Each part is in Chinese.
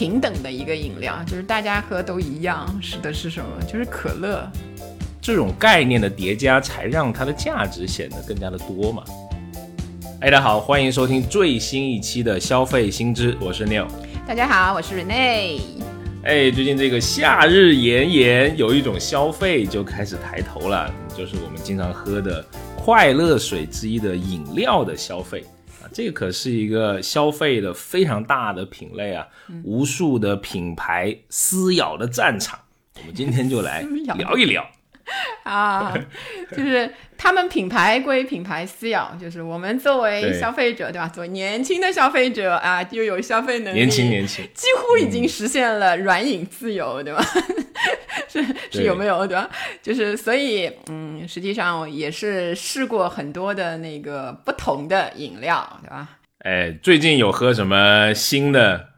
平等的一个饮料，就是大家喝都一样，是的是什么？就是可乐。这种概念的叠加，才让它的价值显得更加的多嘛。哎，大家好，欢迎收听最新一期的消费新知，我是 Neil。大家好，我是 Rene。哎，最近这个夏日炎炎，有一种消费就开始抬头了，就是我们经常喝的快乐水之一的饮料的消费。这个可是一个消费的非常大的品类啊，无数的品牌撕咬的战场。我们今天就来聊一聊 啊，就是他们品牌归品牌私有，就是我们作为消费者，对吧？作为年轻的消费者啊，又有消费能力，年轻年轻，几乎已经实现了软饮自由，对吧？是是有没有对吧？就是所以嗯，实际上也是试过很多的那个不同的饮料，对吧？哎，最近有喝什么新的？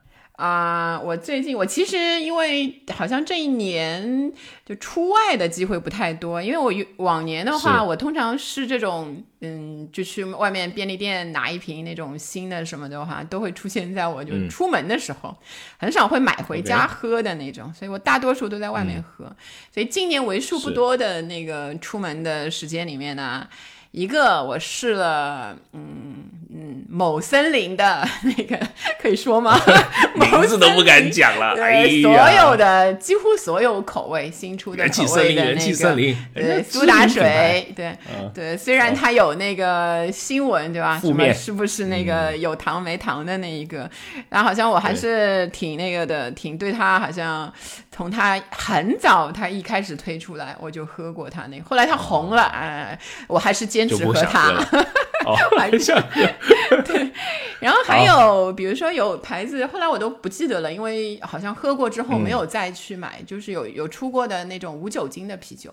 啊，我最近我其实因为好像这一年就出外的机会不太多，因为我往年的话，我通常是这种，嗯，就去外面便利店拿一瓶那种新的什么的话，都会出现在我就出门的时候，很少会买回家喝的那种，所以我大多数都在外面喝。所以今年为数不多的那个出门的时间里面呢。一个我试了，嗯嗯，某森林的 那个可以说吗？名字都不敢讲了。对，所有的几乎所有口味新出的口味的那个，对，苏打水，对对，虽然它有那个新闻，对吧？什么是不是那个有糖没糖的那一个？然后好像我还是挺那个的，挺对它好像。从它很早，它一开始推出来，我就喝过它那。后来它红了，哎，我还是坚持喝它。还是 对。然后还有，比如说有牌子，后来我都不记得了，因为好像喝过之后没有再去买。就是有有出过的那种无酒精的啤酒。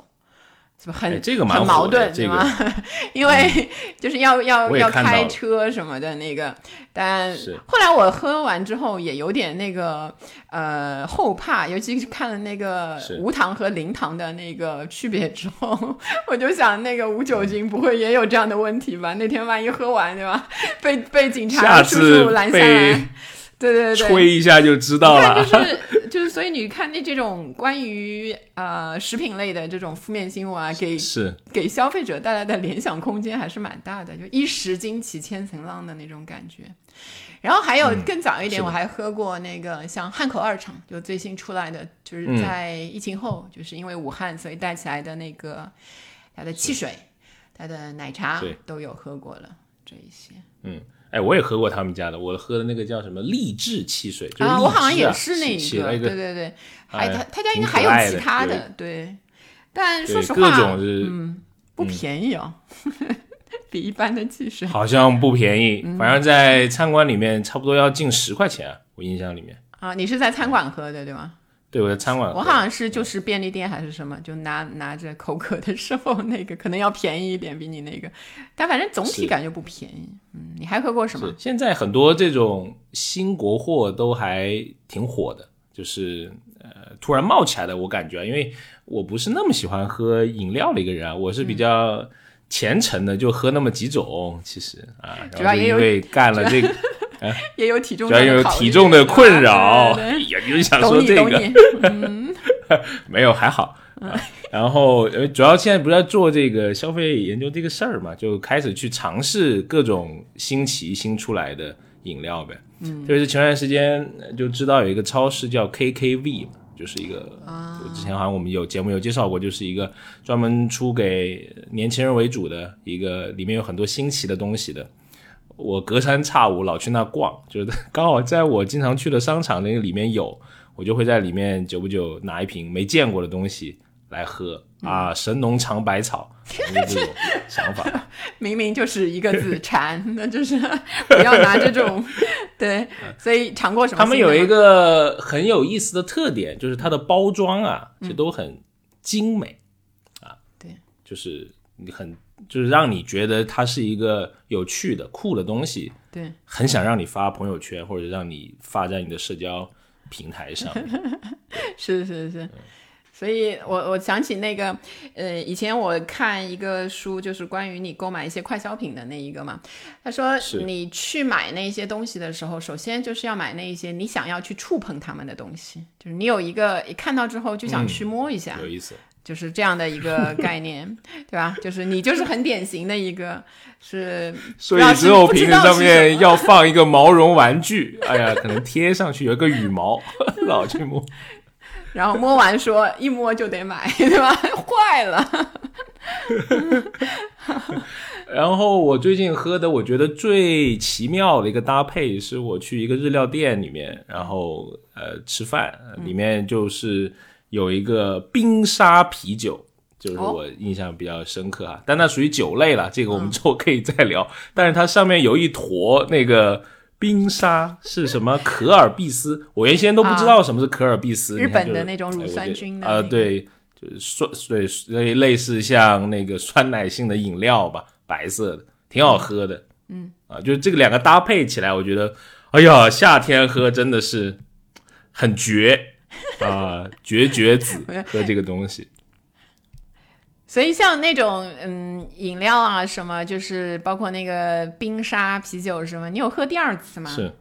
很这个很矛盾，对吗？因为就是要要要开车什么的那个，但后来我喝完之后也有点那个呃后怕，尤其是看了那个无糖和零糖的那个区别之后，我就想那个无酒精不会也有这样的问题吧？那天万一喝完对吧？被被警察叔叔拦下来。对对对，吹一下就知道了。就是 就是，所以你看那这种关于呃食品类的这种负面新闻啊，给是。给消费者带来的联想空间还是蛮大的，就一石惊起千层浪的那种感觉。然后还有更早一点，我还喝过那个像汉口二厂，就最新出来的，就是在疫情后，就是因为武汉所以带起来的那个它的汽水、它的奶茶都有喝过了这一些，嗯。哎，我也喝过他们家的，我喝的那个叫什么励志汽水，啊，我好像也是那一个，对对对，还他他家应该还有其他的，对，但说实话，各种是嗯，不便宜哦，比一般的汽水好像不便宜，反正在餐馆里面差不多要近十块钱，我印象里面啊，你是在餐馆喝的对吗？对，我在餐馆。我好像是就是便利店还是什么，就拿拿着口渴的时候，那个可能要便宜一点，比你那个，但反正总体感觉不便宜。嗯，你还喝过什么？现在很多这种新国货都还挺火的，就是呃突然冒起来的，我感觉，因为我不是那么喜欢喝饮料的一个人，我是比较虔诚的，就喝那么几种，其实啊，主要因为干了这个。也有体重，主要有体重的困扰，也就想说这个，没有还好。然后呃，主要现在不是在做这个消费研究这个事儿嘛，就开始去尝试各种新奇新出来的饮料呗。嗯，就是前段时间就知道有一个超市叫 KKV 嘛，就是一个，之前好像我们有节目有介绍过，就是一个专门出给年轻人为主的一个，里面有很多新奇的东西的。我隔三差五老去那逛，就是 刚好在我经常去的商场那个里面有，我就会在里面久不久拿一瓶没见过的东西来喝啊，神农尝百草，就这种想法。明明就是一个字馋，那就是不要拿这种 对，所以尝过什么？他们有一个很有意思的特点，就是它的包装啊，其实都很精美啊，对，就是你很。就是让你觉得它是一个有趣的、酷的东西，对，很想让你发朋友圈或者让你发在你的社交平台上。是是是，所以我我想起那个，呃，以前我看一个书，就是关于你购买一些快消品的那一个嘛。他说，你去买那些东西的时候，首先就是要买那一些你想要去触碰他们的东西，就是你有一个一看到之后就想去摸一下，有意思，就是这样的一个 概念，对吧？就是你就是很典型的一个，是所以之后瓶子上面要 放一个毛绒玩具，哎呀，可能贴上去有一个羽毛，老去摸。然后摸完说一摸就得买，对吧？坏了。然后我最近喝的，我觉得最奇妙的一个搭配，是我去一个日料店里面，然后呃吃饭，里面就是有一个冰沙啤酒，就是我印象比较深刻啊。但那属于酒类了，这个我们之后可以再聊。但是它上面有一坨那个。冰沙是什么？可尔必斯，我原先都不知道什么是可尔必斯。日本的那种乳酸菌的。呃，对，就是酸，对，类类似像那个酸奶性的饮料吧，白色的，挺好喝的。嗯，啊，就是这个两个搭配起来，我觉得，哎呀，夏天喝真的是很绝 啊，绝绝子 喝这个东西。所以像那种嗯饮料啊什么，就是包括那个冰沙啤酒什么，你有喝第二次吗？是，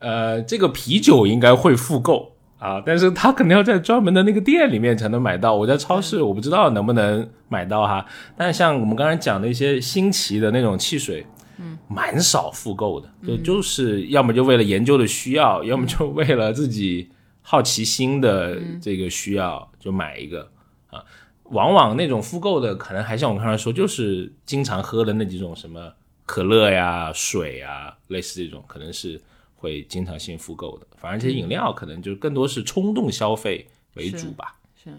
呃，这个啤酒应该会复购啊，但是它可能要在专门的那个店里面才能买到。我在超市我不知道能不能买到哈。但是像我们刚才讲的一些新奇的那种汽水，嗯，蛮少复购的，就就是要么就为了研究的需要，要么就为了自己好奇心的这个需要就买一个啊。往往那种复购的，可能还像我刚才说，就是经常喝的那几种什么可乐呀、水啊，类似这种，可能是会经常性复购的。反而这些饮料可能就更多是冲动消费为主吧。是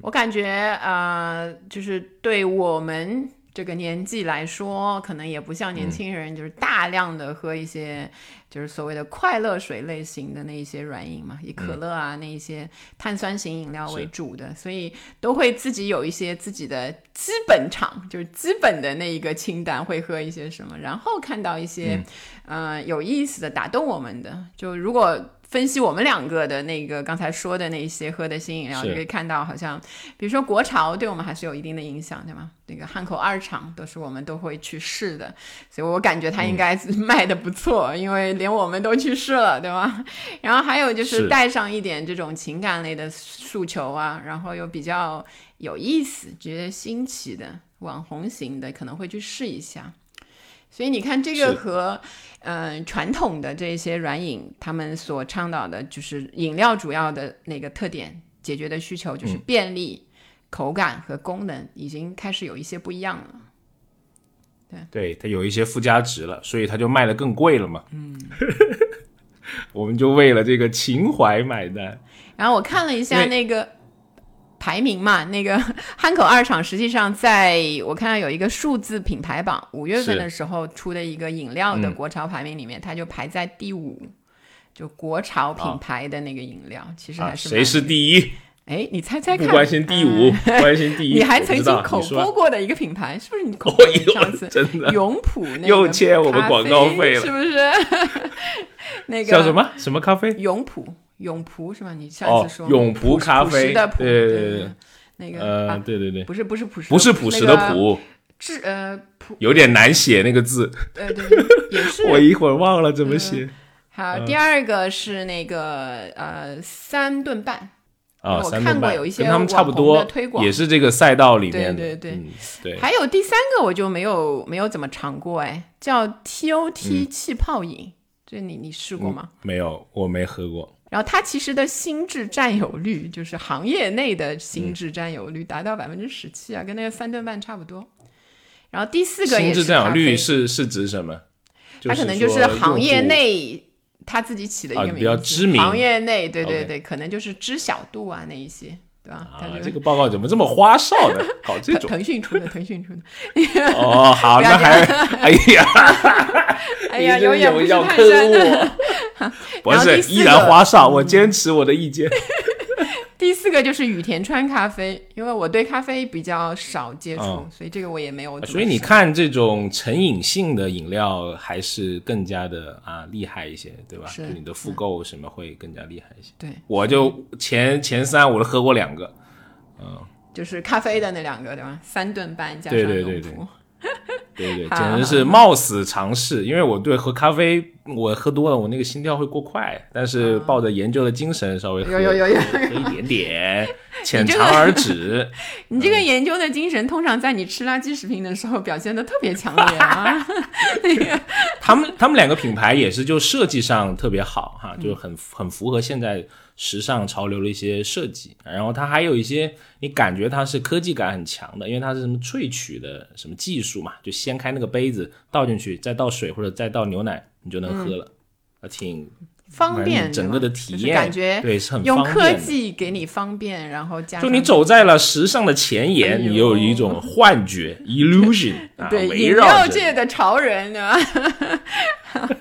我感觉呃，就是对我们。这个年纪来说，可能也不像年轻人，就是大量的喝一些，就是所谓的快乐水类型的那一些软饮嘛，以可乐啊那一些碳酸型饮料为主的，所以都会自己有一些自己的基本场，就是基本的那一个清单，会喝一些什么，然后看到一些，呃，有意思的、打动我们的，就如果。分析我们两个的那个刚才说的那些喝的新饮料，你可以看到，好像比如说国潮对我们还是有一定的影响，对吗？那个汉口二厂都是我们都会去试的，所以我感觉它应该 卖的不错，因为连我们都去试了，对吧？然后还有就是带上一点这种情感类的诉求啊，然后又比较有意思、觉得新奇的网红型的，可能会去试一下。所以你看，这个和嗯传统的这些软饮，他们所倡导的就是饮料主要的那个特点，解决的需求就是便利、口感和功能，已经开始有一些不一样了。对，对，它有一些附加值了，所以它就卖的更贵了嘛。嗯，我们就为了这个情怀买单。然后我看了一下那个。排名嘛，那个 汉口二厂实际上在我看到有一个数字品牌榜，五月份的时候出的一个饮料的国潮排名里面，它就排在第五，就国潮品牌的那个饮料，其实还是谁是第一？哎，你猜猜看？不关心第五，关心第一。你还曾经口播过的一个品牌，是不是你口播上次？真的永璞又欠我们广告费了，是不是？那个叫什么什么咖啡？永璞。永璞是吧？你上次说永璞咖啡的璞，对对对，那个呃，对对对，不是不是朴实，不是朴实的朴，是呃朴，有点难写那个字，对对，也是 我一会儿忘了怎么写。好，第二个是那个呃三顿半啊，我看过有一些跟他们差不多推广，也是这个赛道里面的，对对对。还有第三个我就没有没有怎么尝过，哎，叫 T O T 气泡饮，这你你试过吗？没有，我没喝过。然后它其实的心智占有率，就是行业内的心智占有率达到百分之十七啊，跟那个三顿半差不多。然后第四个心智占有率是是指什么？它可能就是行业内他自己起的一个名字，比较知名。行业内对对对，可能就是知晓度啊那一些。对吧啊，这个报告怎么这么花哨呢？搞这种腾讯出的，腾讯出的。哦，好，那还哎呀，哎呀，有眼不识泰山。不是，依然花哨，我坚持我的意见。第四个就是羽田川咖啡，因为我对咖啡比较少接触，所以这个我也没有。所以你看，这种成瘾性的饮料还是更加的啊厉害一些，对吧？是你的复购什么会更加厉害一些。对，我就前前三我都喝过两个，嗯，就是咖啡的那两个，对吧？三顿半加上对对。对对，简直是冒死尝试，因为我对喝咖啡，我喝多了，我那个心跳会过快。但是抱着研究的精神，稍微喝有有有有喝一点点，浅尝而止。你这个研究的精神，通常在你吃垃圾食品的时候表现的特别强烈啊。那个，他们他们两个品牌也是就设计上特别好哈，就很很符合现在。时尚潮流的一些设计，然后它还有一些你感觉它是科技感很强的，因为它是什么萃取的什么技术嘛，就掀开那个杯子倒进去，再倒水或者再倒牛奶，你就能喝了，啊，挺方便，整个的体验感觉对是很用科技给你方便，然后加就你走在了时尚的前沿，你有一种幻觉 illusion，对饮料界的潮人对吧？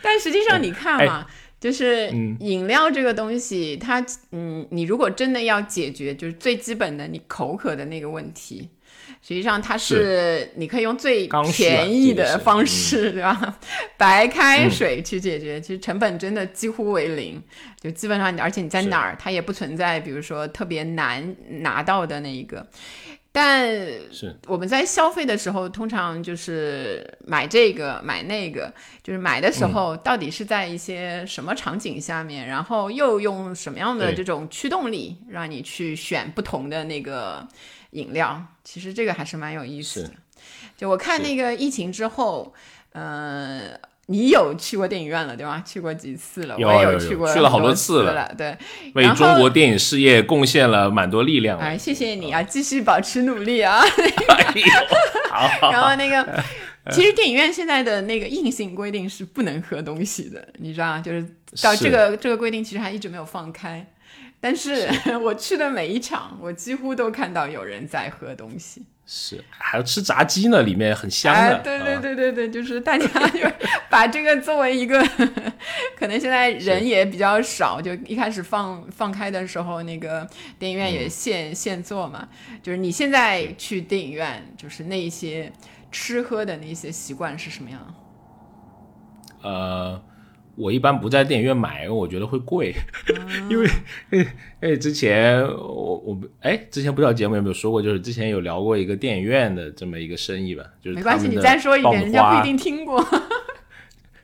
但实际上你看嘛。就是饮料这个东西，它嗯，你如果真的要解决，就是最基本的你口渴的那个问题，实际上它是你可以用最便宜的方式，对吧？白开水去解决，其实成本真的几乎为零，就基本上，而且你在哪儿，它也不存在，比如说特别难拿到的那一个。但是我们在消费的时候，通常就是买这个买那个，就是买的时候到底是在一些什么场景下面，然后又用什么样的这种驱动力让你去选不同的那个饮料？其实这个还是蛮有意思的。就我看那个疫情之后，嗯。你有去过电影院了，对吗？去过几次了？我也有去过，去了好多次了。对，为中国电影事业贡献了蛮多力量。哎，谢谢你啊，继续保持努力啊！好。然后那个，其实电影院现在的那个硬性规定是不能喝东西的，你知道就是到这个这个规定其实还一直没有放开。但是 我去的每一场，我几乎都看到有人在喝东西。是，还要吃炸鸡呢，里面很香的。对对对对对，就是大家 就把这个作为一个，可能现在人也比较少，就一开始放放开的时候，那个电影院也限限座嘛。就是你现在去电影院，就是那一些吃喝的那些习惯是什么样？呃。我一般不在电影院买，我觉得会贵，因为哎之前我我哎之前不知道节目有没有说过，就是之前有聊过一个电影院的这么一个生意吧，就是没关系，你再说一遍，人家不一定听过。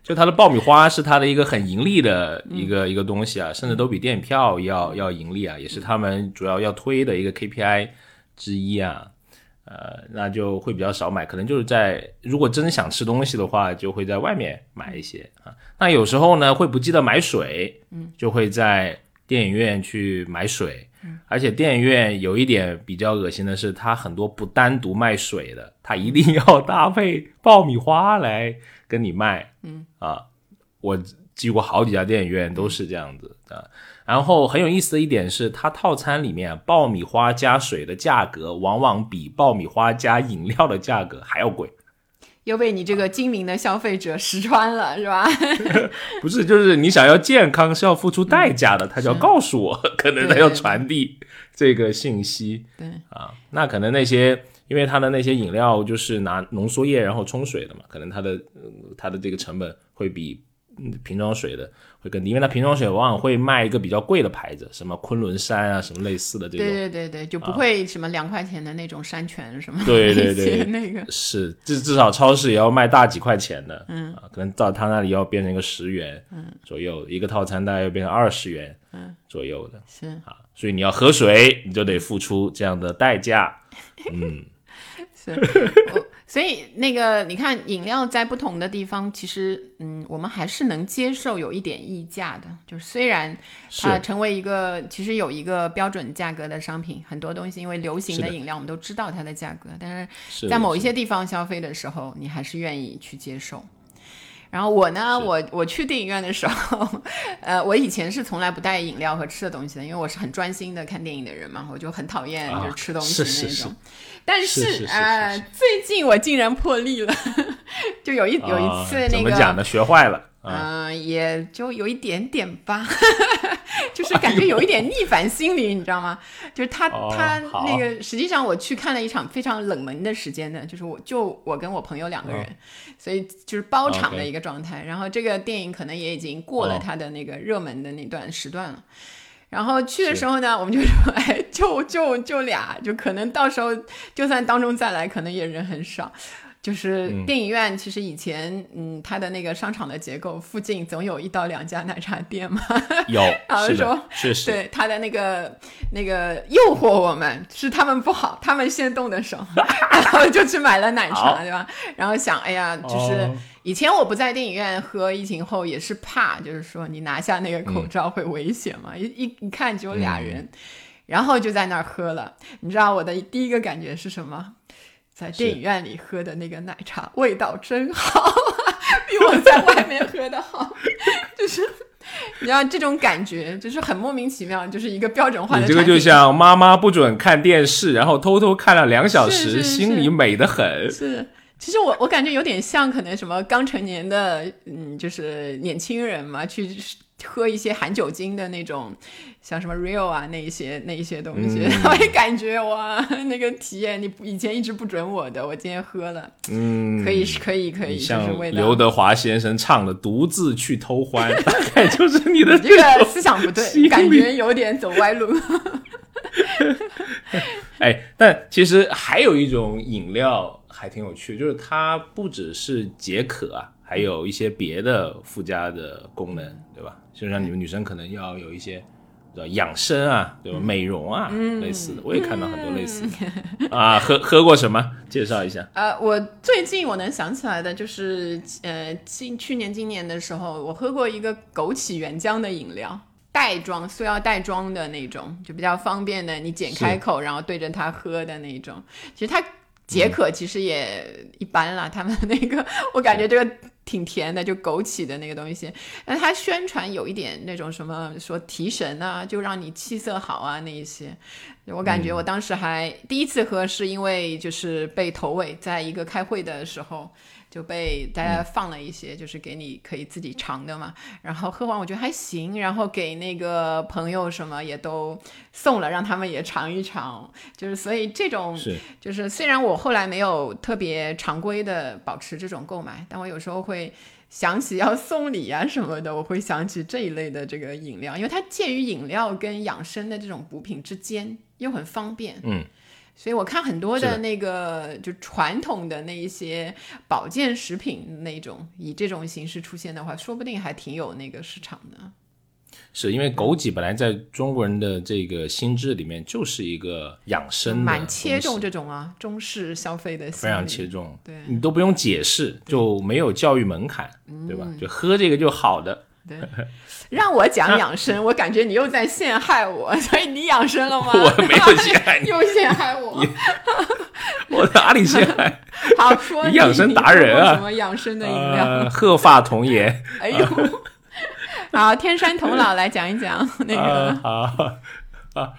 就他的爆米花是他的一个很盈利的一个一个东西啊，甚至都比电影票要要盈利啊，也是他们主要要推的一个 KPI 之一啊。呃，那就会比较少买，可能就是在如果真想吃东西的话，就会在外面买一些啊。那有时候呢，会不记得买水，嗯，就会在电影院去买水。嗯，而且电影院有一点比较恶心的是，它很多不单独卖水的，它一定要搭配爆米花来跟你卖。嗯，啊，我去过好几家电影院都是这样子的。然后很有意思的一点是，它套餐里面爆米花加水的价格往往比爆米花加饮料的价格还要贵，又被你这个精明的消费者识穿了，是吧？不是，就是你想要健康是要付出代价的，他就要告诉我，可能他要传递这个信息。对啊，那可能那些因为它的那些饮料就是拿浓缩液然后冲水的嘛，可能它的它的这个成本会比瓶装水的。会更低，因为它瓶装水往往会卖一个比较贵的牌子，什么昆仑山啊，什么类似的这种。对对对对，就不会什么两块钱的那种山泉什么。对对对，那个是至至少超市也要卖大几块钱的，嗯啊，可能到他那里要变成一个十元嗯左右一个套餐，大概要变成二十元嗯左右的。是啊，所以你要喝水，你就得付出这样的代价。嗯，是。所以那个，你看饮料在不同的地方，其实，嗯，我们还是能接受有一点溢价的。就是虽然它成为一个其实有一个标准价格的商品，很多东西因为流行的饮料，我们都知道它的价格，但是在某一些地方消费的时候，你还是愿意去接受。然后我呢，我我去电影院的时候，呃，我以前是从来不带饮料和吃的东西的，因为我是很专心的看电影的人嘛，我就很讨厌就是吃东西那种。但是呃，最近我竟然破例了，就有一有一次那个怎么讲呢？学坏了。嗯，也就有一点点吧，就是感觉有一点逆反心理，你知道吗？就是他他那个，实际上我去看了一场非常冷门的时间的，就是我就我跟我朋友两个人，所以就是包场的一个状态。然后这个电影可能也已经过了他的那个热门的那段时段了。然后去的时候呢，我们就说，哎，就就就俩，就可能到时候就算当中再来，可能也人很少。就是电影院，其实以前，嗯，它的那个商场的结构附近总有一到两家奶茶店嘛。有，是的，是是。对他的那个那个诱惑我们，是他们不好，他们先动的手，然后就去买了奶茶，对吧？然后想，哎呀，就是以前我不在电影院喝，疫情后也是怕，就是说你拿下那个口罩会危险嘛。一一一看只有俩人，然后就在那儿喝了。你知道我的第一个感觉是什么？在电影院里喝的那个奶茶味道真好，比我在外面喝的好。就是你知道这种感觉，就是很莫名其妙，就是一个标准化的。你这个就像妈妈不准看电视，然后偷偷看了两小时，心里美得很。是，其实我我感觉有点像可能什么刚成年的嗯，就是年轻人嘛，去。喝一些含酒精的那种，像什么 Real 啊，那一些那一些东西，我也感觉哇，那个体验你以前一直不准我的，我今天喝了，嗯，可以可以可以，像刘德华先生唱的《独自去偷欢》，大概就是你的这个思想不对，感觉有点走歪路。哎，但其实还有一种饮料还挺有趣，就是它不只是解渴啊，还有一些别的附加的功能，对吧？就像你们女生可能要有一些，叫养生啊，对吧？美容啊，类似的，我也看到很多类似的啊。喝喝过什么？介绍一下。呃，我最近我能想起来的就是，呃，今去年今年的时候，我喝过一个枸杞原浆的饮料，袋装，塑料袋装的那种，就比较方便的，你剪开口，然后对着它喝的那种。其实它解渴其实也一般啦，他们那个，我感觉这个。挺甜的，就枸杞的那个东西。那它宣传有一点那种什么说提神啊，就让你气色好啊那一些。我感觉我当时还第一次喝，是因为就是被头尾，在一个开会的时候。就被大家放了一些，就是给你可以自己尝的嘛。然后喝完我觉得还行，然后给那个朋友什么也都送了，让他们也尝一尝。就是所以这种是就是虽然我后来没有特别常规的保持这种购买，但我有时候会想起要送礼啊什么的，我会想起这一类的这个饮料，因为它介于饮料跟养生的这种补品之间，又很方便。嗯。所以我看很多的那个就传统的那一些保健食品那种以这种形式出现的话，说不定还挺有那个市场的。是因为枸杞本来在中国人的这个心智里面就是一个养生，蛮切中这种啊中式消费的，非常切中。对你都不用解释，就没有教育门槛，对吧？就喝这个就好的。对。让我讲养生，我感觉你又在陷害我，所以你养生了吗？我没有陷害你，又陷害我。我哪里陷害？好说你养生达人啊！什么养生的饮料？鹤发童颜。哎呦，好，天山童姥来讲一讲那个。好啊，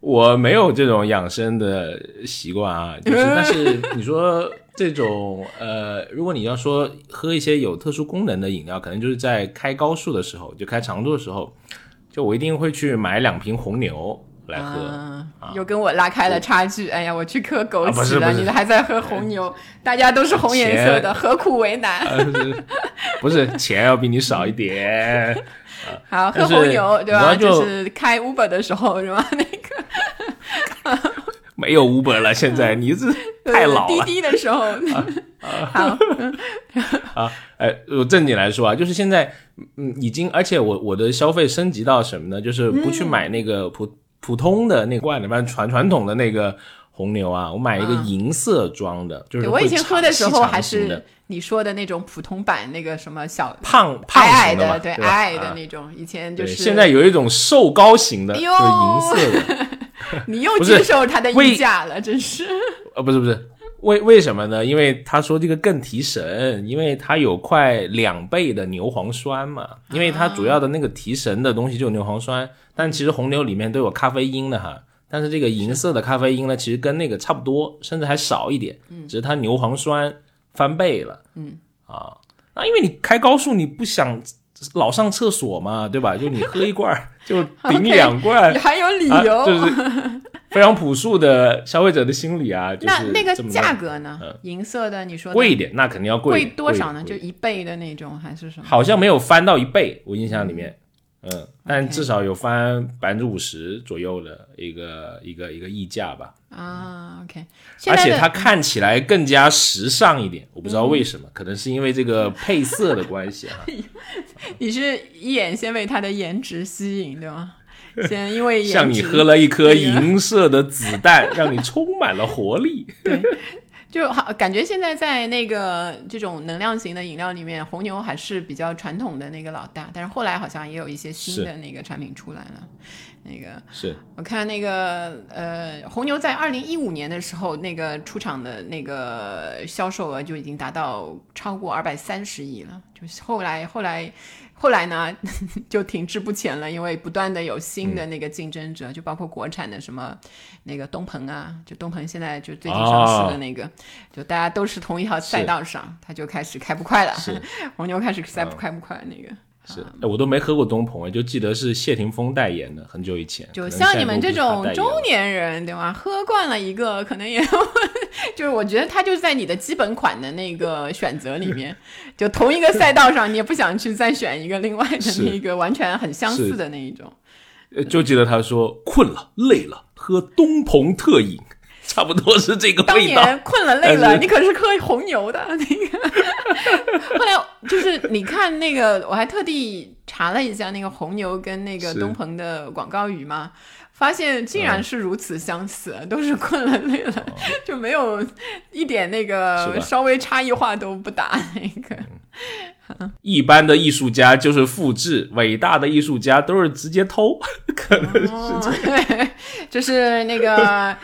我没有这种养生的习惯啊，就是，但是你说。这种呃，如果你要说喝一些有特殊功能的饮料，可能就是在开高速的时候，就开长途的时候，就我一定会去买两瓶红牛来喝。又跟我拉开了差距。哎呀，我去喝枸杞了，你还在喝红牛，大家都是红颜色的，何苦为难？不是钱要比你少一点。好，喝红牛对吧？就是开 Uber 的时候是吧？那个。没有五本了，现在你是 太老了。滴滴的时候，好 啊，哎，我正经来说啊，就是现在，嗯，已经，而且我我的消费升级到什么呢？就是不去买那个普普通的那罐的，反正传传统的那个红牛啊，我买一个银色装的，就是我以前喝的时候还是你说的那种普通版那个什么小胖胖矮的，对，矮矮的那种。以前就是现在有一种瘦高型的，就是银色的。你又接受他的溢价了，真是。呃，不是不是，为为什么呢？因为他说这个更提神，因为它有快两倍的牛磺酸嘛。因为它主要的那个提神的东西就是牛磺酸，但其实红牛里面都有咖啡因的哈。但是这个银色的咖啡因呢，其实跟那个差不多，甚至还少一点。嗯，只是它牛磺酸翻倍了。嗯，啊，那，因为你开高速，你不想老上厕所嘛，对吧？就你喝一罐 就顶两罐，你还有理由，就是 非常朴素的消费者的心理啊。那那个价格呢？银色的，你说贵一点，那肯定要贵贵多少呢？就一倍的那种还是什么？好像没有翻到一倍，我印象里面。嗯，但至少有翻百分之五十左右的一个一个一个溢价吧。啊，OK，而且它看起来更加时尚一点，我不知道为什么，可能是因为这个配色的关系哈。你是一眼先被它的颜值吸引，对吗？先因为像你喝了一颗银色的子弹，让你充满了活力。对。就好，感觉现在在那个这种能量型的饮料里面，红牛还是比较传统的那个老大。但是后来好像也有一些新的那个产品出来了。那个是我看那个呃，红牛在二零一五年的时候，那个出厂的那个销售额就已经达到超过二百三十亿了。就是后来后来。后来呢，就停滞不前了，因为不断的有新的那个竞争者，就包括国产的什么那个东鹏啊，就东鹏现在就最近上市的那个，就大家都是同一条赛道上，他就开始开不快了，红牛开始赛不快不快那个。是，我都没喝过东鹏，就记得是谢霆锋代言的，很久以前。就像你们这种中年人，对吧？喝惯了一个，可能也 就是我觉得他就在你的基本款的那个选择里面，就同一个赛道上，你也不想去再选一个另外的那个完全很相似的那一种。就记得他说困了累了，喝东鹏特饮。差不多是这个味道。当年困了累了，你可是喝红牛的那个。后来就是你看那个，我还特地查了一下那个红牛跟那个东鹏的广告语嘛，发现竟然是如此相似，都是困了累了，就没有一点那个稍微差异化都不打那个。一般的艺术家就是复制，伟大的艺术家都是直接偷，可能是这样。就是那个啊，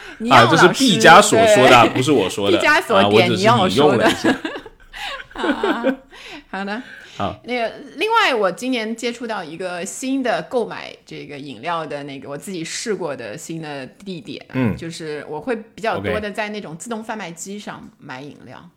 这是毕加索说的，不是我说的。毕加索点尼奥说的。啊好的，好。那个，另外，我今年接触到一个新的购买这个饮料的那个我自己试过的新的地点，嗯，就是我会比较多的在那种自动贩卖机上买饮料。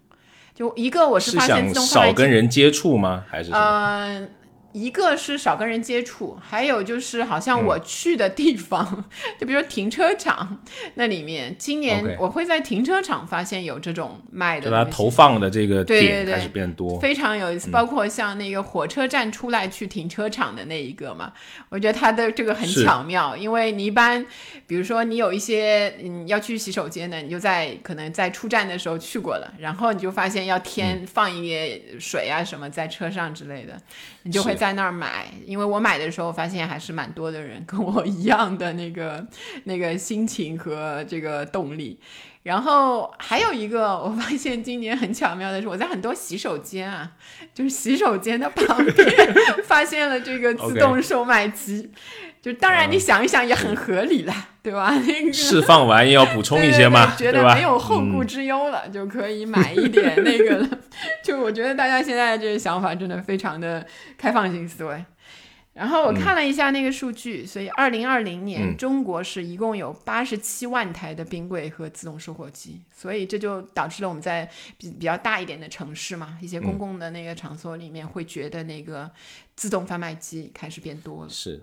就一个，我是发现自动贩卖机少跟人接触吗？还是嗯。一个是少跟人接触，还有就是好像我去的地方，就比如说停车场那里面，今年我会在停车场发现有这种卖的，就它投放的这个点开始变多，非常有意思。包括像那个火车站出来去停车场的那一个嘛，我觉得它的这个很巧妙，因为你一般，比如说你有一些嗯要去洗手间的，你就在可能在出站的时候去过了，然后你就发现要添放一些水啊什么在车上之类的，你就会。在那儿买，因为我买的时候发现还是蛮多的人跟我一样的那个那个心情和这个动力。然后还有一个，我发现今年很巧妙的是，我在很多洗手间啊，就是洗手间的旁边发现了这个自动 售卖机。就当然你想一想也很合理了，对吧？那个释放完要补充一些嘛，觉得没有后顾之忧了，就可以买一点那个了。就我觉得大家现在这个想法真的非常的开放性思维。然后我看了一下那个数据，所以二零二零年中国是一共有八十七万台的冰柜和自动售货机，所以这就导致了我们在比比较大一点的城市嘛，一些公共的那个场所里面会觉得那个自动贩卖机开始变多了。是。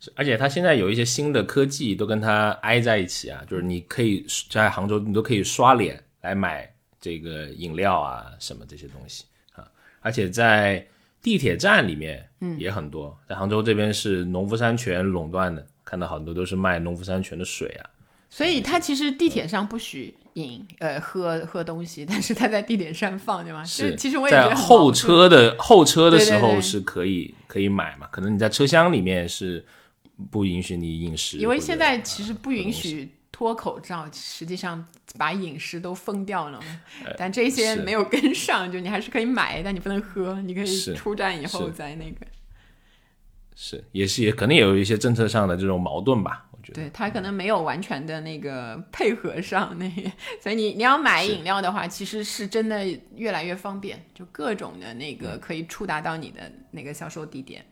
是，而且它现在有一些新的科技都跟它挨在一起啊，就是你可以在杭州，你都可以刷脸来买这个饮料啊，什么这些东西啊。而且在地铁站里面，嗯，也很多。在杭州这边是农夫山泉垄断的，看到很多都是卖农夫山泉的水啊。所以它其实地铁上不许饮，呃，喝喝东西，但是他在地铁上放，对吗？是，其实我也觉得后车的候车的时候是可以可以买嘛，可能你在车厢里面是不允许你饮食，因为现在其实不允许脱口罩，实际上把饮食都封掉了。但这些没有跟上，就你还是可以买，但你不能喝，你可以出站以后再那个。是，也是也可能也有一些政策上的这种矛盾吧。对他可能没有完全的那个 配合上那，所以你你要买饮料的话，其实是真的越来越方便，就各种的那个可以触达到你的那个销售地点。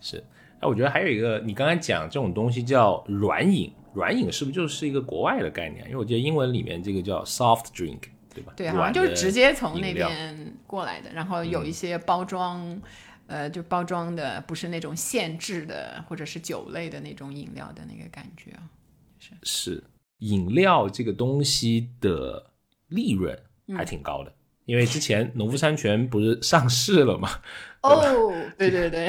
是，哎，我觉得还有一个，你刚才讲这种东西叫软饮，软饮是不是就是一个国外的概念？因为我记得英文里面这个叫 soft drink，对吧？对，好像就是直接从那边过来的，然后有一些包装，呃，就包装的不是那种限制的或者是酒类的那种饮料的那个感觉啊，是是饮料这个东西的利润还挺高的。因为之前农夫山泉不是上市了吗？哦，对对对，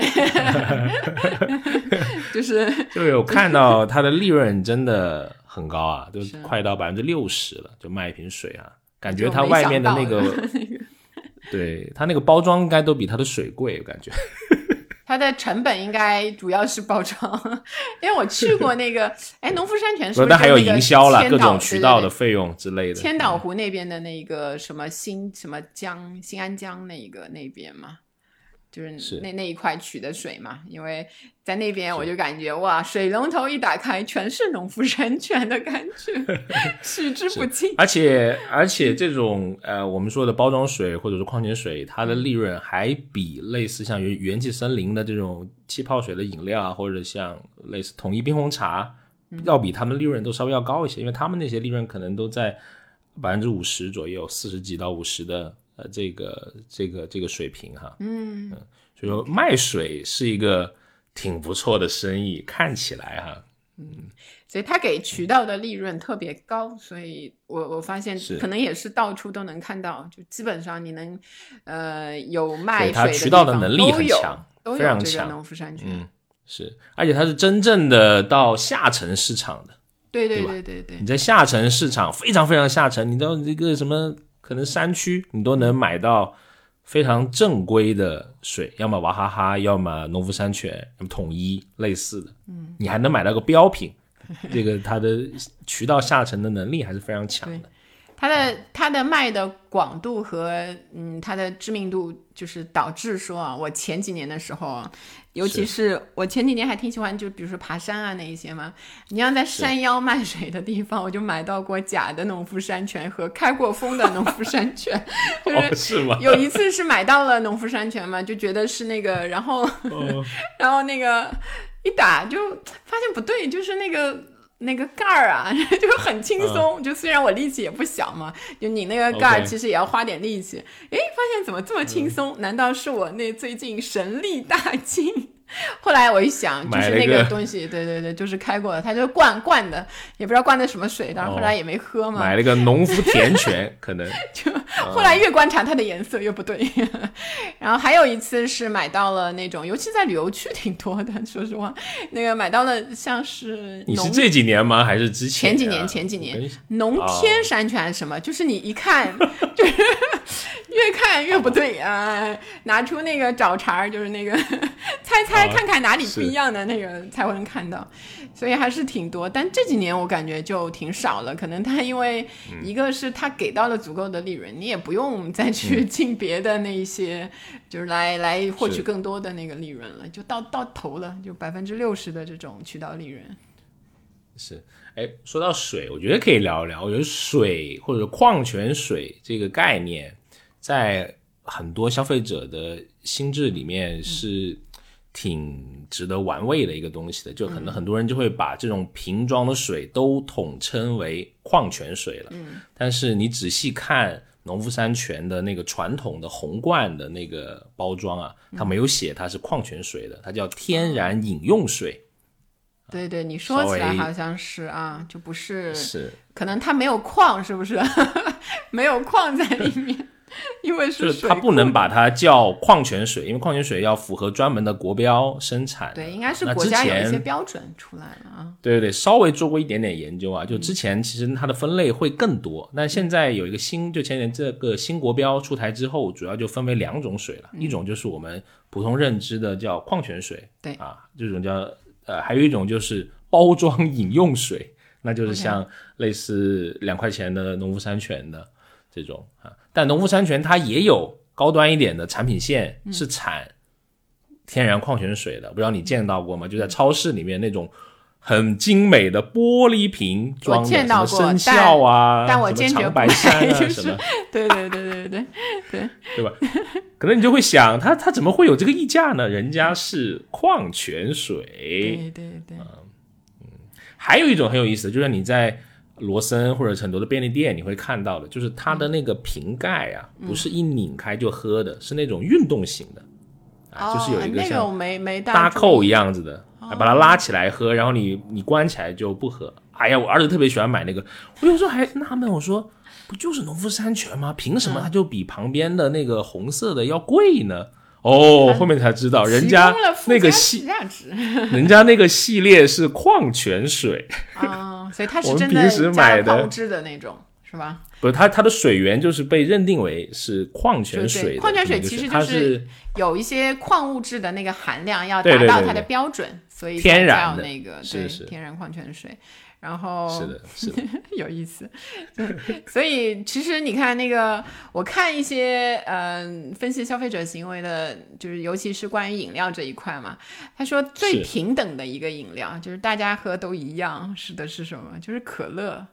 就是就有看到它的利润真的很高啊，都快到百分之六十了，就卖一瓶水啊，感觉它外面的那个，对它那个包装应该都比它的水贵，我感觉。它的成本应该主要是包装，因为我去过那个，哎，农夫山泉是不是？那还有营销了，各种渠道的费用之类的。千岛湖那边的那个什么新什么江新安江那个那边嘛。就是那那一块取的水嘛，因为在那边我就感觉哇，水龙头一打开全是农夫山泉的感觉，取之不尽。而且而且这种呃我们说的包装水或者是矿泉水，它的利润还比类似像元元气森林的这种气泡水的饮料啊，或者像类似统一冰红茶，要比他们利润都稍微要高一些，因为他们那些利润可能都在百分之五十左右，四十几到五十的。呃，这个这个这个水平哈，嗯嗯，所以说卖水是一个挺不错的生意，看起来哈，嗯，所以他给渠道的利润特别高，所以我我发现可能也是到处都能看到，就基本上你能呃有卖水的渠道的能力很强，非常强。农夫山泉，嗯，是，而且它是真正的到下沉市场的，对对对对对，你在下沉市场非常非常下沉，你到这个什么？可能山区你都能买到非常正规的水，要么娃哈哈，要么农夫山泉，要么统一类似的。嗯，你还能买到个标品，这个它的渠道下沉的能力还是非常强的。它的它的卖的广度和嗯它的知名度，就是导致说啊，我前几年的时候，尤其是我前几年还挺喜欢，就比如说爬山啊那一些嘛。你要在山腰卖水的地方，我就买到过假的农夫山泉和开过封的农夫山泉。就是吗？有一次是买到了农夫山泉嘛，就觉得是那个，然后 然后那个一打就发现不对，就是那个。那个盖儿啊，就很轻松。就虽然我力气也不小嘛，就拧那个盖儿，其实也要花点力气。哎，发现怎么这么轻松？难道是我那最近神力大进？后来我一想，就是那个东西，对对对，就是开过的，他就灌灌的，也不知道灌的什么水，但是后来也没喝嘛。买了个农夫甜泉，可能 就后来越观察它的颜色越不对。然后还有一次是买到了那种，尤其在旅游区挺多的，说实话，那个买到了像是你是这几年吗？还是之前？前几年，前几年，农天山泉什么？就是你一看，就是 越看越不对啊！拿出那个找茬儿，就是那个 猜猜。看看哪里不一样的那个才会能看到，所以还是挺多。但这几年我感觉就挺少了，可能他因为一个是他给到了足够的利润，你也不用再去进别的那些，就是来来获取更多的那个利润了，就到到头了，就百分之六十的这种渠道利润。是，哎，说到水，我觉得可以聊一聊。我觉得水或者矿泉水这个概念，在很多消费者的心智里面是。挺值得玩味的一个东西的，就可能很多人就会把这种瓶装的水都统称为矿泉水了。嗯，但是你仔细看农夫山泉的那个传统的红罐的那个包装啊，它没有写它是矿泉水的，它叫天然饮用水。对对，你说起来好像是啊，就不是是，可能它没有矿，是不是？没有矿在里面。因为是它不能把它叫矿泉水，因为矿泉水要符合专门的国标生产。对，应该是国家有一些标准出来了啊。对对对，稍微做过一点点研究啊，就之前其实它的分类会更多，但现在有一个新，就前年这个新国标出台之后，主要就分为两种水了，一种就是我们普通认知的叫矿泉水，对啊，这种叫呃，还有一种就是包装饮用水，那就是像类似两块钱的农夫山泉的。这种啊，但农夫山泉它也有高端一点的产品线，是产天然矿泉水的，不知道你见到过吗？就在超市里面那种很精美的玻璃瓶装的什么生肖啊，但我坚决白山啊什么，对对对对对对对吧？可能你就会想，它它怎么会有这个溢价呢？人家是矿泉水，对对对，嗯，还有一种很有意思的，就是你在。罗森或者很多的便利店你会看到的，就是它的那个瓶盖啊，不是一拧开就喝的，是那种运动型的，啊，就是有一个像搭扣一样子的，把它拉起来喝，然后你你关起来就不喝。哎呀，我儿子特别喜欢买那个，我有时候还纳闷，我说不就是农夫山泉吗？凭什么它就比旁边的那个红色的要贵呢？哦，后面才知道，人家那个系，人家那个系列是矿泉水 啊，所以它是真的加矿物质的那种，是吧？不是，它它的水源就是被认定为是矿泉水，矿泉水其实就是有一些矿物质的那个含量要达到它的标准，所以天然的那个对天然矿泉水。然后是的，是的，有意思。所以其实你看那个，我看一些嗯分析消费者行为的，就是尤其是关于饮料这一块嘛。他说最平等的一个饮料，就是大家喝都一样，是的是什么？就是可乐。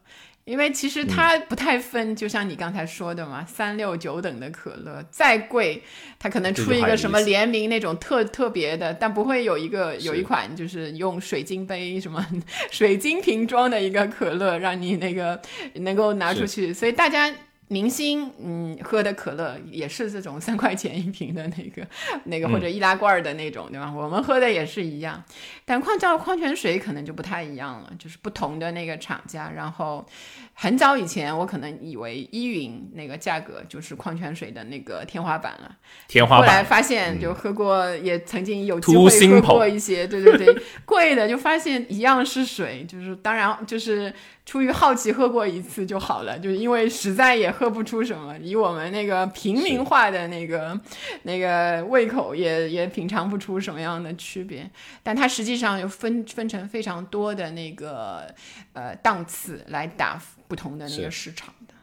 因为其实它不太分，就像你刚才说的嘛，三六九等的可乐再贵，它可能出一个什么联名那种特特别的，但不会有一个有一款就是用水晶杯什么水晶瓶装的一个可乐让你那个能够拿出去，所以大家。明星嗯喝的可乐也是这种三块钱一瓶的那个那个或者易拉罐的那种对吧？我们喝的也是一样，但矿叫矿泉水可能就不太一样了，就是不同的那个厂家。然后很早以前我可能以为依云那个价格就是矿泉水的那个天花板了，天花板。后来发现就喝过，也曾经有机会喝过一些，对对对，贵的就发现一样是水，就是当然就是。出于好奇喝过一次就好了，就是因为实在也喝不出什么，以我们那个平民化的那个那个胃口也也品尝不出什么样的区别。但它实际上又分分成非常多的那个呃档次来打不同的那个市场的。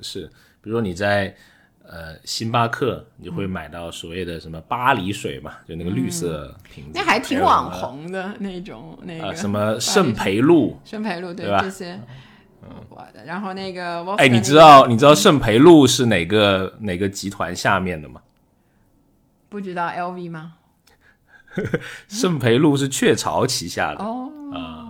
是，比如说你在。呃，星巴克你会买到所谓的什么巴黎水嘛？就那个绿色瓶子，那还挺网红的那种那个什么圣培露，圣培露对吧？这些，嗯，我的。然后那个，哎，你知道你知道圣培露是哪个哪个集团下面的吗？不知道 LV 吗？圣培露是雀巢旗下的哦啊，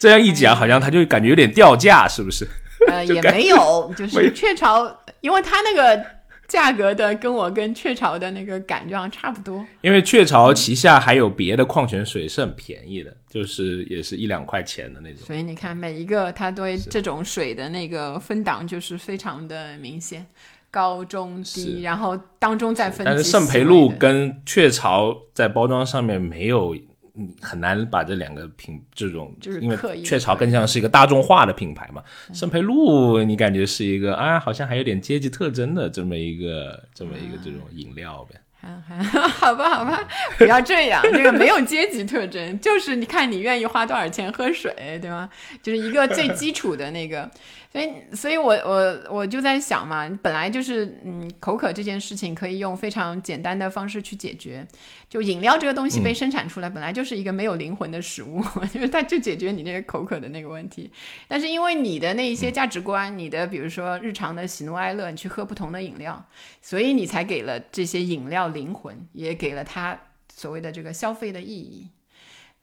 这样一讲好像他就感觉有点掉价，是不是？呃，也没有，就是雀巢，因为他那个。价格的跟我跟雀巢的那个感觉差不多，因为雀巢旗下还有别的矿泉水是很便宜的，就是也是一两块钱的那种。所以你看每一个它对这种水的那个分档就是非常的明显，高中低，然后当中再分。但是圣培露跟雀巢在包装上面没有。嗯，很难把这两个品这种，就是因为雀巢更像是一个大众化的品牌嘛。圣培露，你感觉是一个啊，好像还有点阶级特征的这么一个这么一个这种饮料呗。好吧，好吧，不要这样，这个没有阶级特征，就是你看你愿意花多少钱喝水，对吗？就是一个最基础的那个。所以，所以我我我就在想嘛，本来就是，嗯，口渴这件事情可以用非常简单的方式去解决。就饮料这个东西被生产出来，本来就是一个没有灵魂的食物，就是它就解决你那个口渴的那个问题。但是因为你的那一些价值观，你的比如说日常的喜怒哀乐，你去喝不同的饮料，所以你才给了这些饮料灵魂，也给了它所谓的这个消费的意义。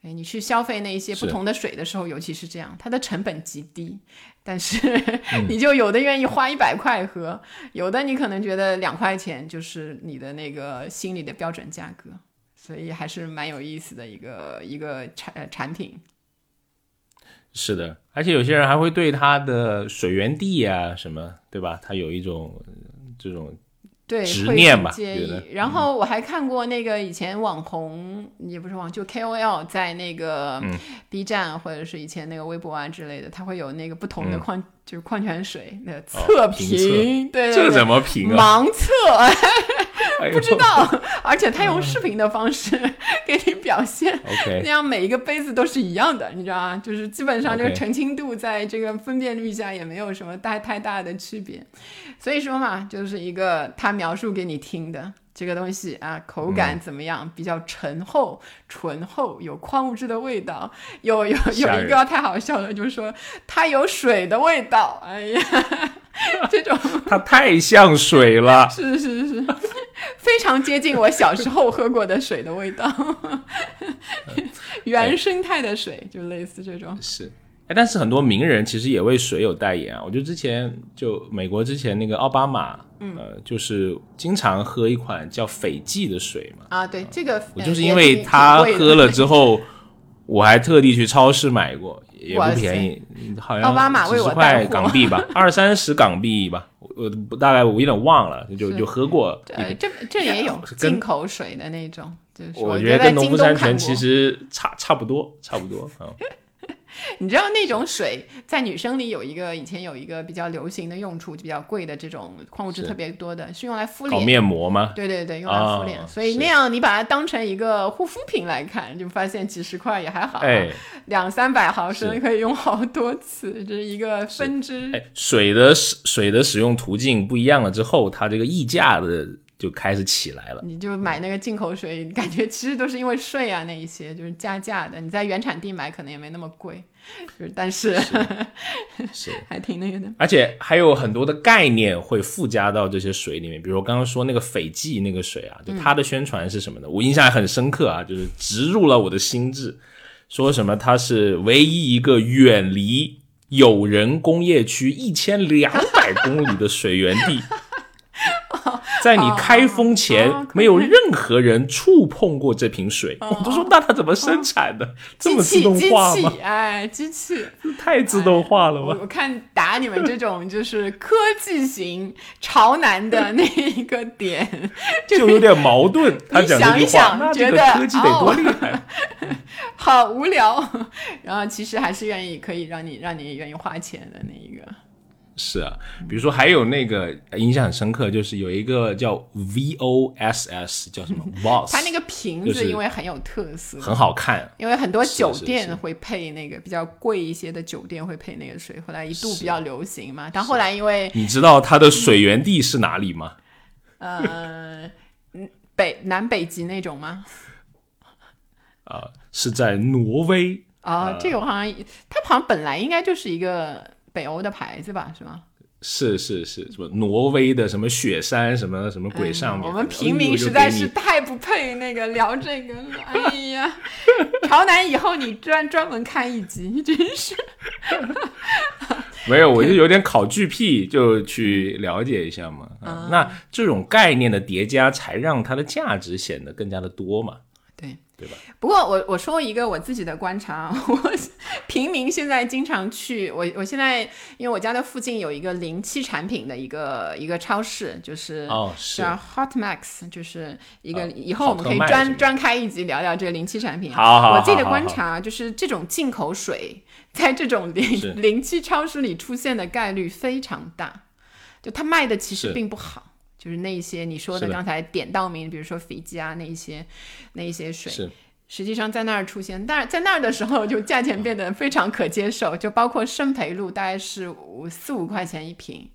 哎，你去消费那一些不同的水的时候，尤其是这样，它的成本极低，但是 你就有的愿意花一百块喝，有的你可能觉得两块钱就是你的那个心里的标准价格，所以还是蛮有意思的一个一个产产品。是的，而且有些人还会对它的水源地啊什么，对吧？它有一种这种。对，执念吧。介意。然后我还看过那个以前网红，也不是网，就 KOL 在那个 B 站或者是以前那个微博啊之类的，他会有那个不同的矿，就是矿泉水的测评。对，这怎么评啊？盲测。不知道，而且他用视频的方式 给你表现，那样每一个杯子都是一样的，你知道吗？就是基本上这个澄清度在这个分辨率下也没有什么大太大的区别，所以说嘛，就是一个他描述给你听的这个东西啊，口感怎么样？比较醇厚，醇厚有矿物质的味道，有有有一个太好笑了，就是说它有水的味道，哎呀。这种。它太像水了，是 是是，非常接近我小时候喝过的水的味道，原生态的水就类似这种。是，哎，但是很多名人其实也为水有代言啊。我觉得之前就美国之前那个奥巴马，呃，就是经常喝一款叫斐济的水嘛。啊，对，这个我就是因为他喝了之后，我还特地去超市买过，也不便宜，好像奥巴马为我块港币吧，二三十港币吧，我大概我有点忘了，就就喝过。这这也有进口水的那种，就是我觉得跟农夫山泉其实差差不多，差不多啊。你知道那种水在女生里有一个以前有一个比较流行的用处，就比较贵的这种矿物质特别多的，是用来敷脸。搞面膜吗？对对对，用来敷脸。所以那样你把它当成一个护肤品来看，就发现几十块也还好，两三百毫升可以用好多次，这是一个分支。哎，水的使水的使用途径不一样了之后，它这个溢价的。就开始起来了，你就买那个进口水，感觉其实都是因为税啊那一些，就是加价的。你在原产地买可能也没那么贵，就是但是是 还挺那个的。而且还有很多的概念会附加到这些水里面，比如我刚刚说那个斐济那个水啊，就它的宣传是什么呢？我印象很深刻啊，就是植入了我的心智，说什么它是唯一一个远离有人工业区一千两百公里的水源地。在你开封前，没有任何人触碰过这瓶水。我都说，那它怎么生产的？这么自动化吗？哎，机器太自动化了吧？我看打你们这种就是科技型潮男的那一个点，就有点矛盾。他讲这句话，那这个科技得多厉害？好无聊。然后其实还是愿意可以让你让你愿意花钱的那一个。是啊，比如说还有那个印象很深刻，就是有一个叫 VOSS，叫什么 VOSS，它那个瓶子因为很有特色，很好看。因为很多酒店会配那个比较贵一些的酒店会配那个水，后来一度比较流行嘛。但后来因为你知道它的水源地是哪里吗？呃，北南北极那种吗？啊，是在挪威啊。这个我好像它好像本来应该就是一个。北欧的牌子吧，是吗？是是是，什么挪威的什么雪山什么什么鬼上面？我们平民实在是太不配那个聊这个了。哎呀，潮男以后你专专门看一集，真是。没有，我就有点考据癖，就去了解一下嘛。那这种概念的叠加，才让它的价值显得更加的多嘛。对。吧？不过我我说一个我自己的观察，我平民现在经常去我我现在因为我家的附近有一个零七产品的一个一个超市，就是哦是叫 Hot Max，就是一个以后我们可以专专开一集聊聊这个零七产品。好，好，我自己的观察就是这种进口水在这种零零七超市里出现的概率非常大，就它卖的其实并不好。就是那些你说的刚才点到名，比如说斐济啊，那一些那一些水，实际上在那儿出现，但是在那儿的时候就价钱变得非常可接受，就包括圣培露大概是五四五块钱一瓶，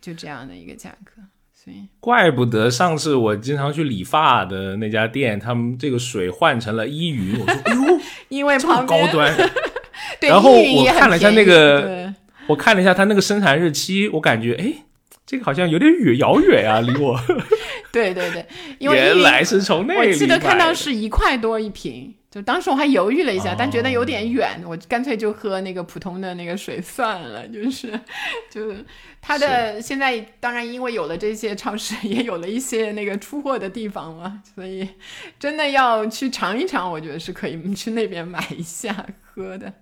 就这样的一个价格，所以。怪不得上次我经常去理发的那家店，他们这个水换成了依云，我说哎呦，因为这么高端，然后我看了一下那个，我看了一下它那个生产日期，我感觉哎。这个好像有点远遥远啊，离我。对对对，因为原来是从那里。我记得看到是一块多一瓶，就当时我还犹豫了一下，但觉得有点远，我干脆就喝那个普通的那个水算了。就是，就是它的现在当然因为有了这些超市，也有了一些那个出货的地方嘛，所以真的要去尝一尝，我觉得是可以去那边买一下喝的。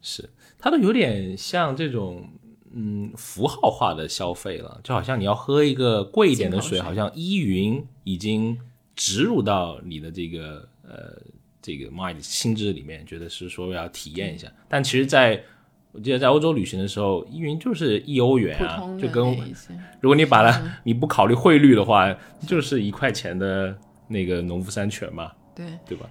是，它都有点像这种。嗯，符号化的消费了，就好像你要喝一个贵一点的水，好像依云已经植入到你的这个呃这个 mind 心智里面，觉得是说要体验一下。但其实，在我记得在欧洲旅行的时候，依云就是一欧元啊，就跟如果你把它你不考虑汇率的话，就是一块钱的那个农夫山泉嘛，对对吧？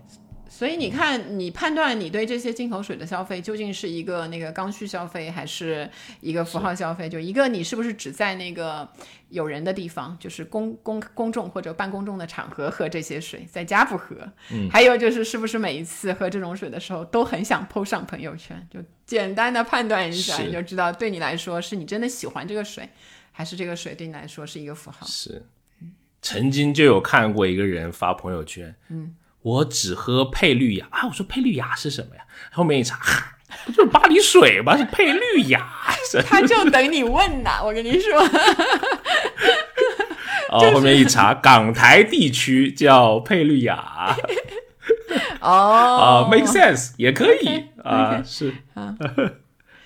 所以你看，你判断你对这些进口水的消费究竟是一个那个刚需消费，还是一个符号消费？就一个，你是不是只在那个有人的地方，就是公公公众或者半公众的场合喝这些水，在家不喝？嗯。还有就是，是不是每一次喝这种水的时候都很想 PO 上朋友圈？就简单的判断一下，你就知道对你来说是你真的喜欢这个水，还是这个水对你来说是一个符号？是。曾经就有看过一个人发朋友圈，嗯。我只喝配绿芽啊！我说配绿芽是什么呀？后面一查，不就是巴黎水吗？是佩绿雅，他就等你问呐，我跟你说。哦，后面一查，港台地区叫佩绿雅。哦，啊，make sense，也可以啊，是啊，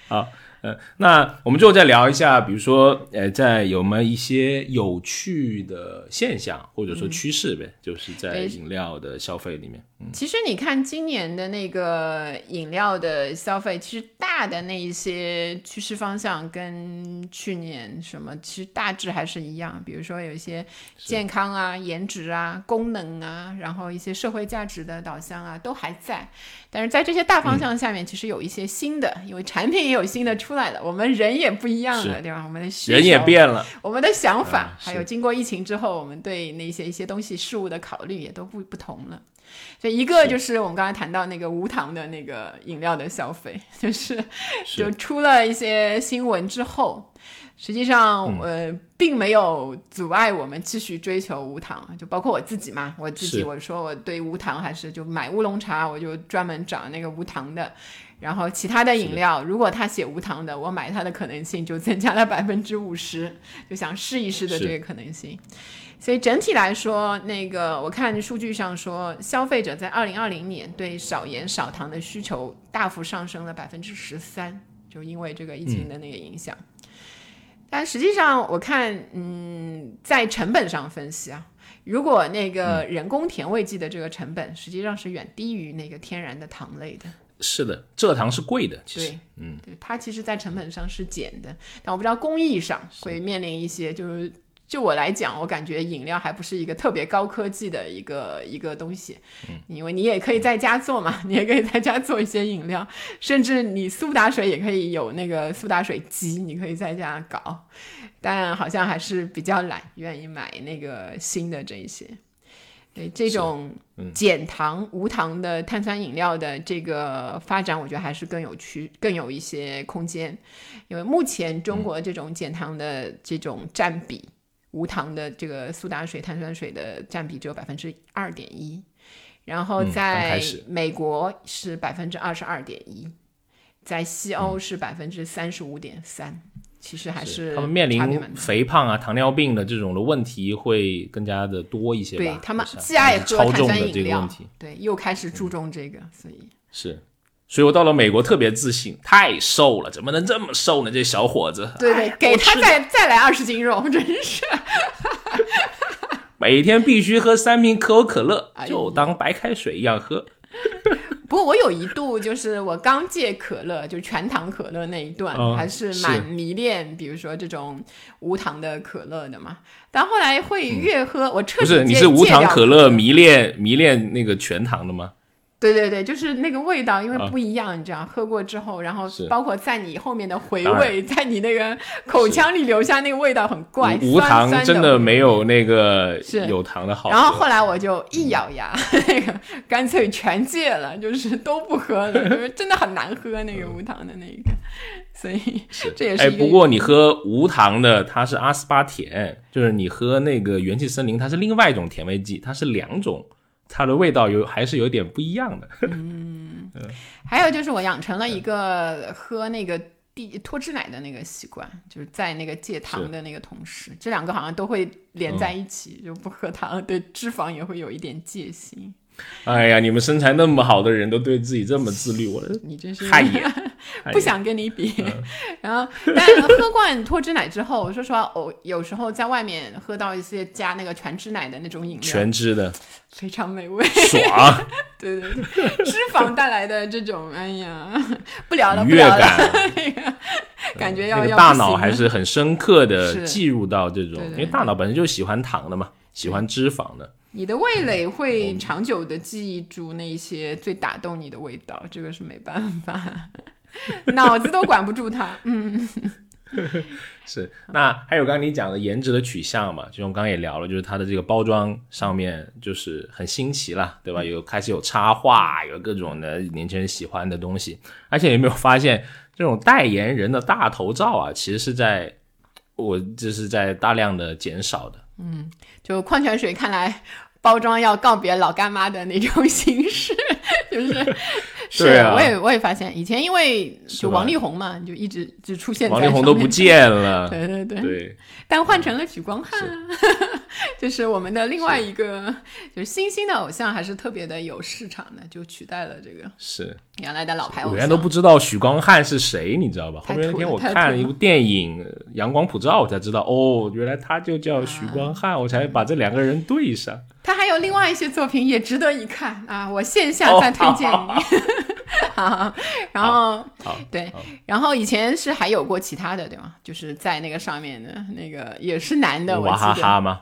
好。呃，那我们最后再聊一下，比如说，呃，在有没有一些有趣的现象或者说趋势呗？就是在饮料的消费里面。嗯，其实你看今年的那个饮料的消费，其实大的那一些趋势方向跟去年什么，其实大致还是一样。比如说有一些健康啊、颜值啊、功能啊，然后一些社会价值的导向啊，都还在。但是在这些大方向下面，其实有一些新的，因为产品也有新的 出来了，我们人也不一样了，对吧？我们的人也变了，我们的想法，还有经过疫情之后，我们对那些一些东西事物的考虑也都不不同了。所以一个就是我们刚才谈到那个无糖的那个饮料的消费，就是就出了一些新闻之后。实际上，呃，并没有阻碍我们继续追求无糖，就包括我自己嘛。我自己我说我对无糖还是就买乌龙茶，我就专门找那个无糖的。然后其他的饮料，如果他写无糖的，我买它的可能性就增加了百分之五十，就想试一试的这个可能性。所以整体来说，那个我看数据上说，消费者在二零二零年对少盐少糖的需求大幅上升了百分之十三，就因为这个疫情的那个影响。但实际上，我看，嗯，在成本上分析啊，如果那个人工甜味剂的这个成本实际上是远低于那个天然的糖类的。是的，蔗糖是贵的，其实，嗯，对，它其实在成本上是减的，但我不知道工艺上会面临一些就是。就我来讲，我感觉饮料还不是一个特别高科技的一个一个东西，因为你也可以在家做嘛，你也可以在家做一些饮料，甚至你苏打水也可以有那个苏打水机，你可以在家搞，但好像还是比较懒，愿意买那个新的这一些。对这种减糖无糖的碳酸饮料的这个发展，我觉得还是更有趣，更有一些空间，因为目前中国这种减糖的这种占比。无糖的这个苏打水、碳酸水的占比只有百分之二点一，然后在美国是百分之二十二点一，在西欧是百分之三十五点三，其实还是他们面临肥胖啊、糖尿病的这种的问题会更加的多一些吧？对他们既爱喝碳酸饮料，对，又开始注重这个，所以是。所以我到了美国特别自信，太瘦了，怎么能这么瘦呢？这小伙子，对对，给他再再来二十斤肉，真是。每天必须喝三瓶可口可乐，就当白开水一样喝。不过我有一度就是我刚戒可乐，就全糖可乐那一段，还是蛮迷恋，比如说这种无糖的可乐的嘛。但后来会越喝，我彻底不是你是无糖可乐迷恋迷恋那个全糖的吗？对对对，就是那个味道，因为不一样，你知道，喝过之后，然后包括在你后面的回味，在你那个口腔里留下那个味道很怪，无糖真的没有那个有糖的好。然后后来我就一咬牙，那个干脆全戒了，就是都不喝了，真的很难喝那个无糖的那个，所以这也是。哎，不过你喝无糖的，它是阿斯巴甜，就是你喝那个元气森林，它是另外一种甜味剂，它是两种。它的味道有还是有点不一样的。嗯，还有就是我养成了一个喝那个地脱脂奶的那个习惯，就是在那个戒糖的那个同时，这两个好像都会连在一起，就不喝糖，对脂肪也会有一点戒心。哎呀，你们身材那么好的人都对自己这么自律，我 你真是汗颜，不想跟你比。然后，但喝惯脱脂奶之后，说实话，我有时候在外面喝到一些加那个全脂奶的那种饮料，全脂的。非常美味，爽。对对对，脂肪带来的这种，哎呀，不聊了，不聊了。那个感觉要大脑还是很深刻的记入到这种，因为大脑本身就喜欢糖的嘛，喜欢脂肪的。你的味蕾会长久的记忆住那些最打动你的味道，这个是没办法，脑子都管不住它。嗯。是，那还有刚刚你讲的颜值的取向嘛？就像刚刚也聊了，就是它的这个包装上面就是很新奇了，对吧？有开始有插画，有各种的年轻人喜欢的东西。而且有没有发现，这种代言人的大头照啊，其实是在我这是在大量的减少的。嗯，就矿泉水看来包装要告别老干妈的那种 形式，就是是，我也我也发现，以前因为就王力宏嘛，就一直就出现王力宏都不见了，对对对对，但换成了许光汉，就是我们的另外一个就是新兴的偶像，还是特别的有市场的，就取代了这个是原来的老牌偶像。我原来都不知道许光汉是谁，你知道吧？后面那天我看了一部电影《阳光普照》，我才知道哦，原来他就叫许光汉，我才把这两个人对上。他还有另外一些作品也值得一看啊！我线下再推荐你。好，然后对，然后以前是还有过其他的，对吗？就是在那个上面的那个也是男的，娃哈哈吗？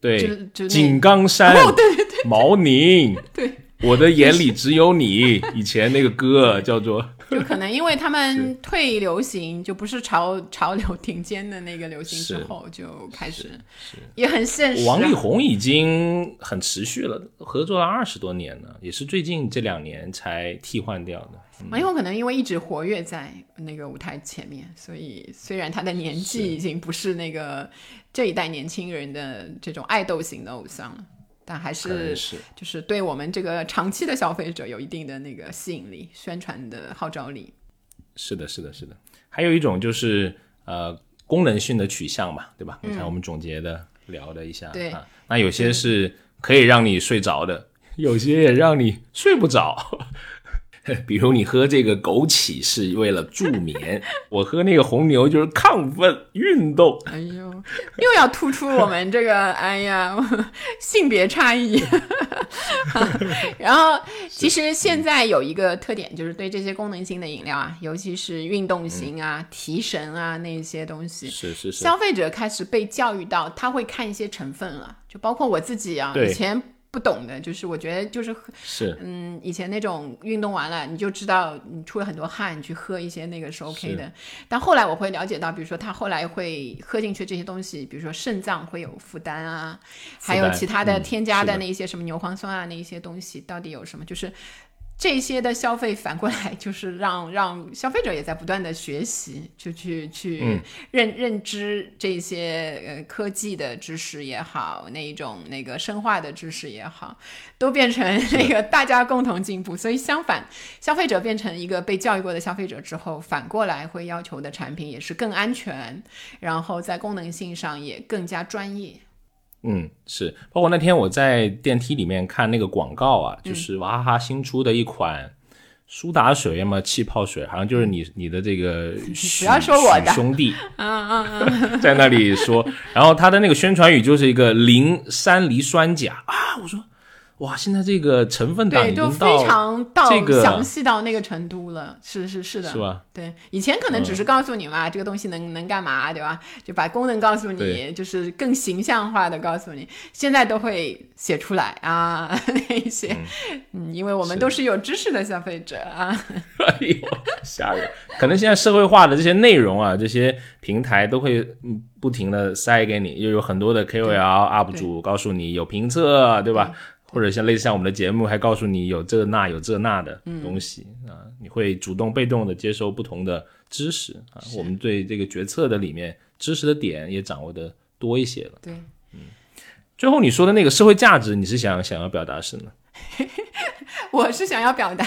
对，就井冈山，对对对，毛宁，对，我的眼里只有你。以前那个歌叫做。就可能因为他们退流行，就不是潮潮流顶尖的那个流行之后，就开始也很现实。王力宏已经很持续了，合作了二十多年了，也是最近这两年才替换掉的。王力宏可能因为一直活跃在那个舞台前面，所以虽然他的年纪已经不是那个这一代年轻人的这种爱豆型的偶像了。但还是就是对我们这个长期的消费者有一定的那个吸引力、宣传的号召力。是的，是的，是的。还有一种就是呃功能性的取向嘛，对吧？你看我们总结的聊了一下，对啊，那有些是可以让你睡着的，有些也让你睡不着。比如你喝这个枸杞是为了助眠，我喝那个红牛就是亢奋运动。哎呦，又要突出我们这个 哎呀性别差异。然后其实现在有一个特点，就是对这些功能性的饮料啊，尤其是运动型啊、提神啊那些东西，是是是，消费者开始被教育到，他会看一些成分了，就包括我自己啊，以前。不懂的，就是我觉得就是是嗯，以前那种运动完了你就知道你出了很多汗，你去喝一些那个是 OK 的。但后来我会了解到，比如说他后来会喝进去这些东西，比如说肾脏会有负担啊，还有其他的添加的那些什么牛磺酸啊，那一些东西到底有什么？就是。这些的消费反过来就是让让消费者也在不断的学习，就去去认认知这些呃科技的知识也好，那一种那个生化的知识也好，都变成那个大家共同进步。所以相反，消费者变成一个被教育过的消费者之后，反过来会要求的产品也是更安全，然后在功能性上也更加专业。嗯，是，包括那天我在电梯里面看那个广告啊，就是娃哈哈新出的一款苏打水要么，气泡水，好像就是你你的这个 不要说我的兄弟，嗯嗯嗯，在那里说，然后他的那个宣传语就是一个磷山梨酸钾。啊，我说。哇，现在这个成分党已经非常到这个详细到那个程度了，是是是的，是吧？对，以前可能只是告诉你嘛，这个东西能能干嘛，对吧？就把功能告诉你，就是更形象化的告诉你。现在都会写出来啊，那些，嗯，因为我们都是有知识的消费者啊。哎呦，吓人！可能现在社会化的这些内容啊，这些平台都会不停的塞给你，又有很多的 KOL UP 主告诉你有评测，对吧？或者像类似像我们的节目，还告诉你有这那有这那的东西啊，你会主动被动的接收不同的知识啊。我们对这个决策的里面知识的点也掌握的多一些了。对，嗯。最后你说的那个社会价值，你是想想要表达什么？我是想要表达，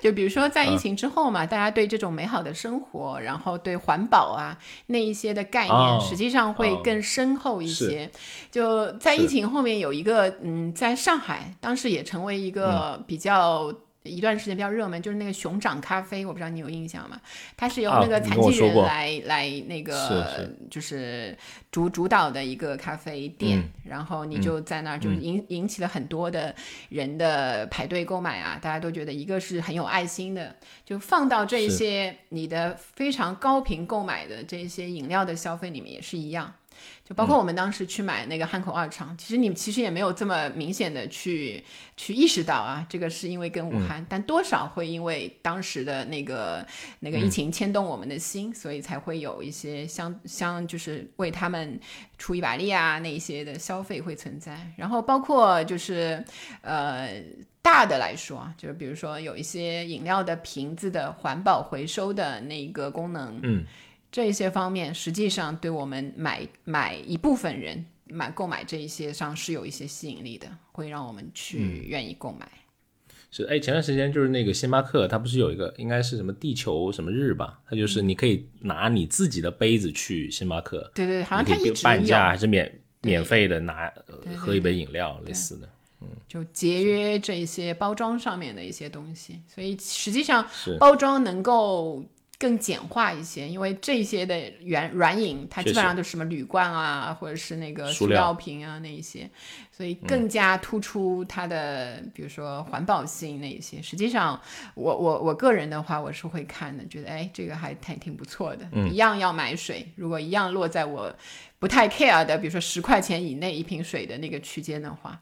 就比如说在疫情之后嘛，大家对这种美好的生活，然后对环保啊那一些的概念，实际上会更深厚一些。就在疫情后面有一个，嗯，在上海当时也成为一个比较。一段时间比较热门，就是那个熊掌咖啡，我不知道你有印象吗？它是由那个残疾人来来那个就是主主导的一个咖啡店，然后你就在那儿，就引引起了很多的人的排队购买啊！大家都觉得一个是很有爱心的，就放到这些你的非常高频购买的这些饮料的消费里面也是一样。就包括我们当时去买那个汉口二厂，其实你其实也没有这么明显的去去意识到啊，这个是因为跟武汉，但多少会因为当时的那个那个疫情牵动我们的心，所以才会有一些相相就是为他们出一把力啊那一些的消费会存在。然后包括就是呃大的来说啊，就是比如说有一些饮料的瓶子的环保回收的那个功能，嗯。这些方面实际上对我们买买一部分人买购买这一些上是有一些吸引力的，会让我们去愿意购买。是哎，前段时间就是那个星巴克，它不是有一个应该是什么地球什么日吧？它就是你可以拿你自己的杯子去星巴克，对对，好像它一直半价还是免免费的拿喝一杯饮料类似的。嗯，就节约这些包装上面的一些东西，所以实际上包装能够更简化一些，因为这些的软软饮它基本上都是什么铝罐啊，或者是那个塑料瓶啊那一些，所以更加突出它的，比如说环保性那一些。实际上，我我我个人的话，我是会看的，觉得哎，这个还还挺不错的。一样要买水，如果一样落在我不太 care 的，比如说十块钱以内一瓶水的那个区间的话。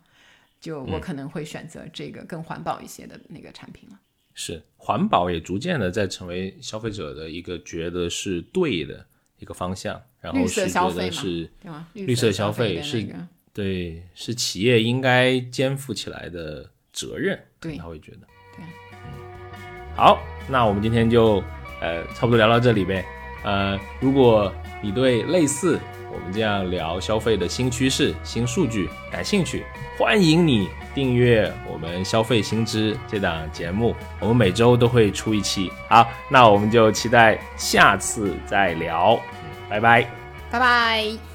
就我可能会选择这个更环保一些的那个产品了。是环保也逐渐的在成为消费者的一个觉得是对的一个方向，然后是觉得是绿色消费是，对，是企业应该肩负起来的责任。对，他会觉得。对，嗯，好，那我们今天就呃差不多聊到这里呗。呃，如果你对类似。我们这样聊消费的新趋势、新数据，感兴趣，欢迎你订阅我们消费新知这档节目。我们每周都会出一期。好，那我们就期待下次再聊。拜拜，拜拜。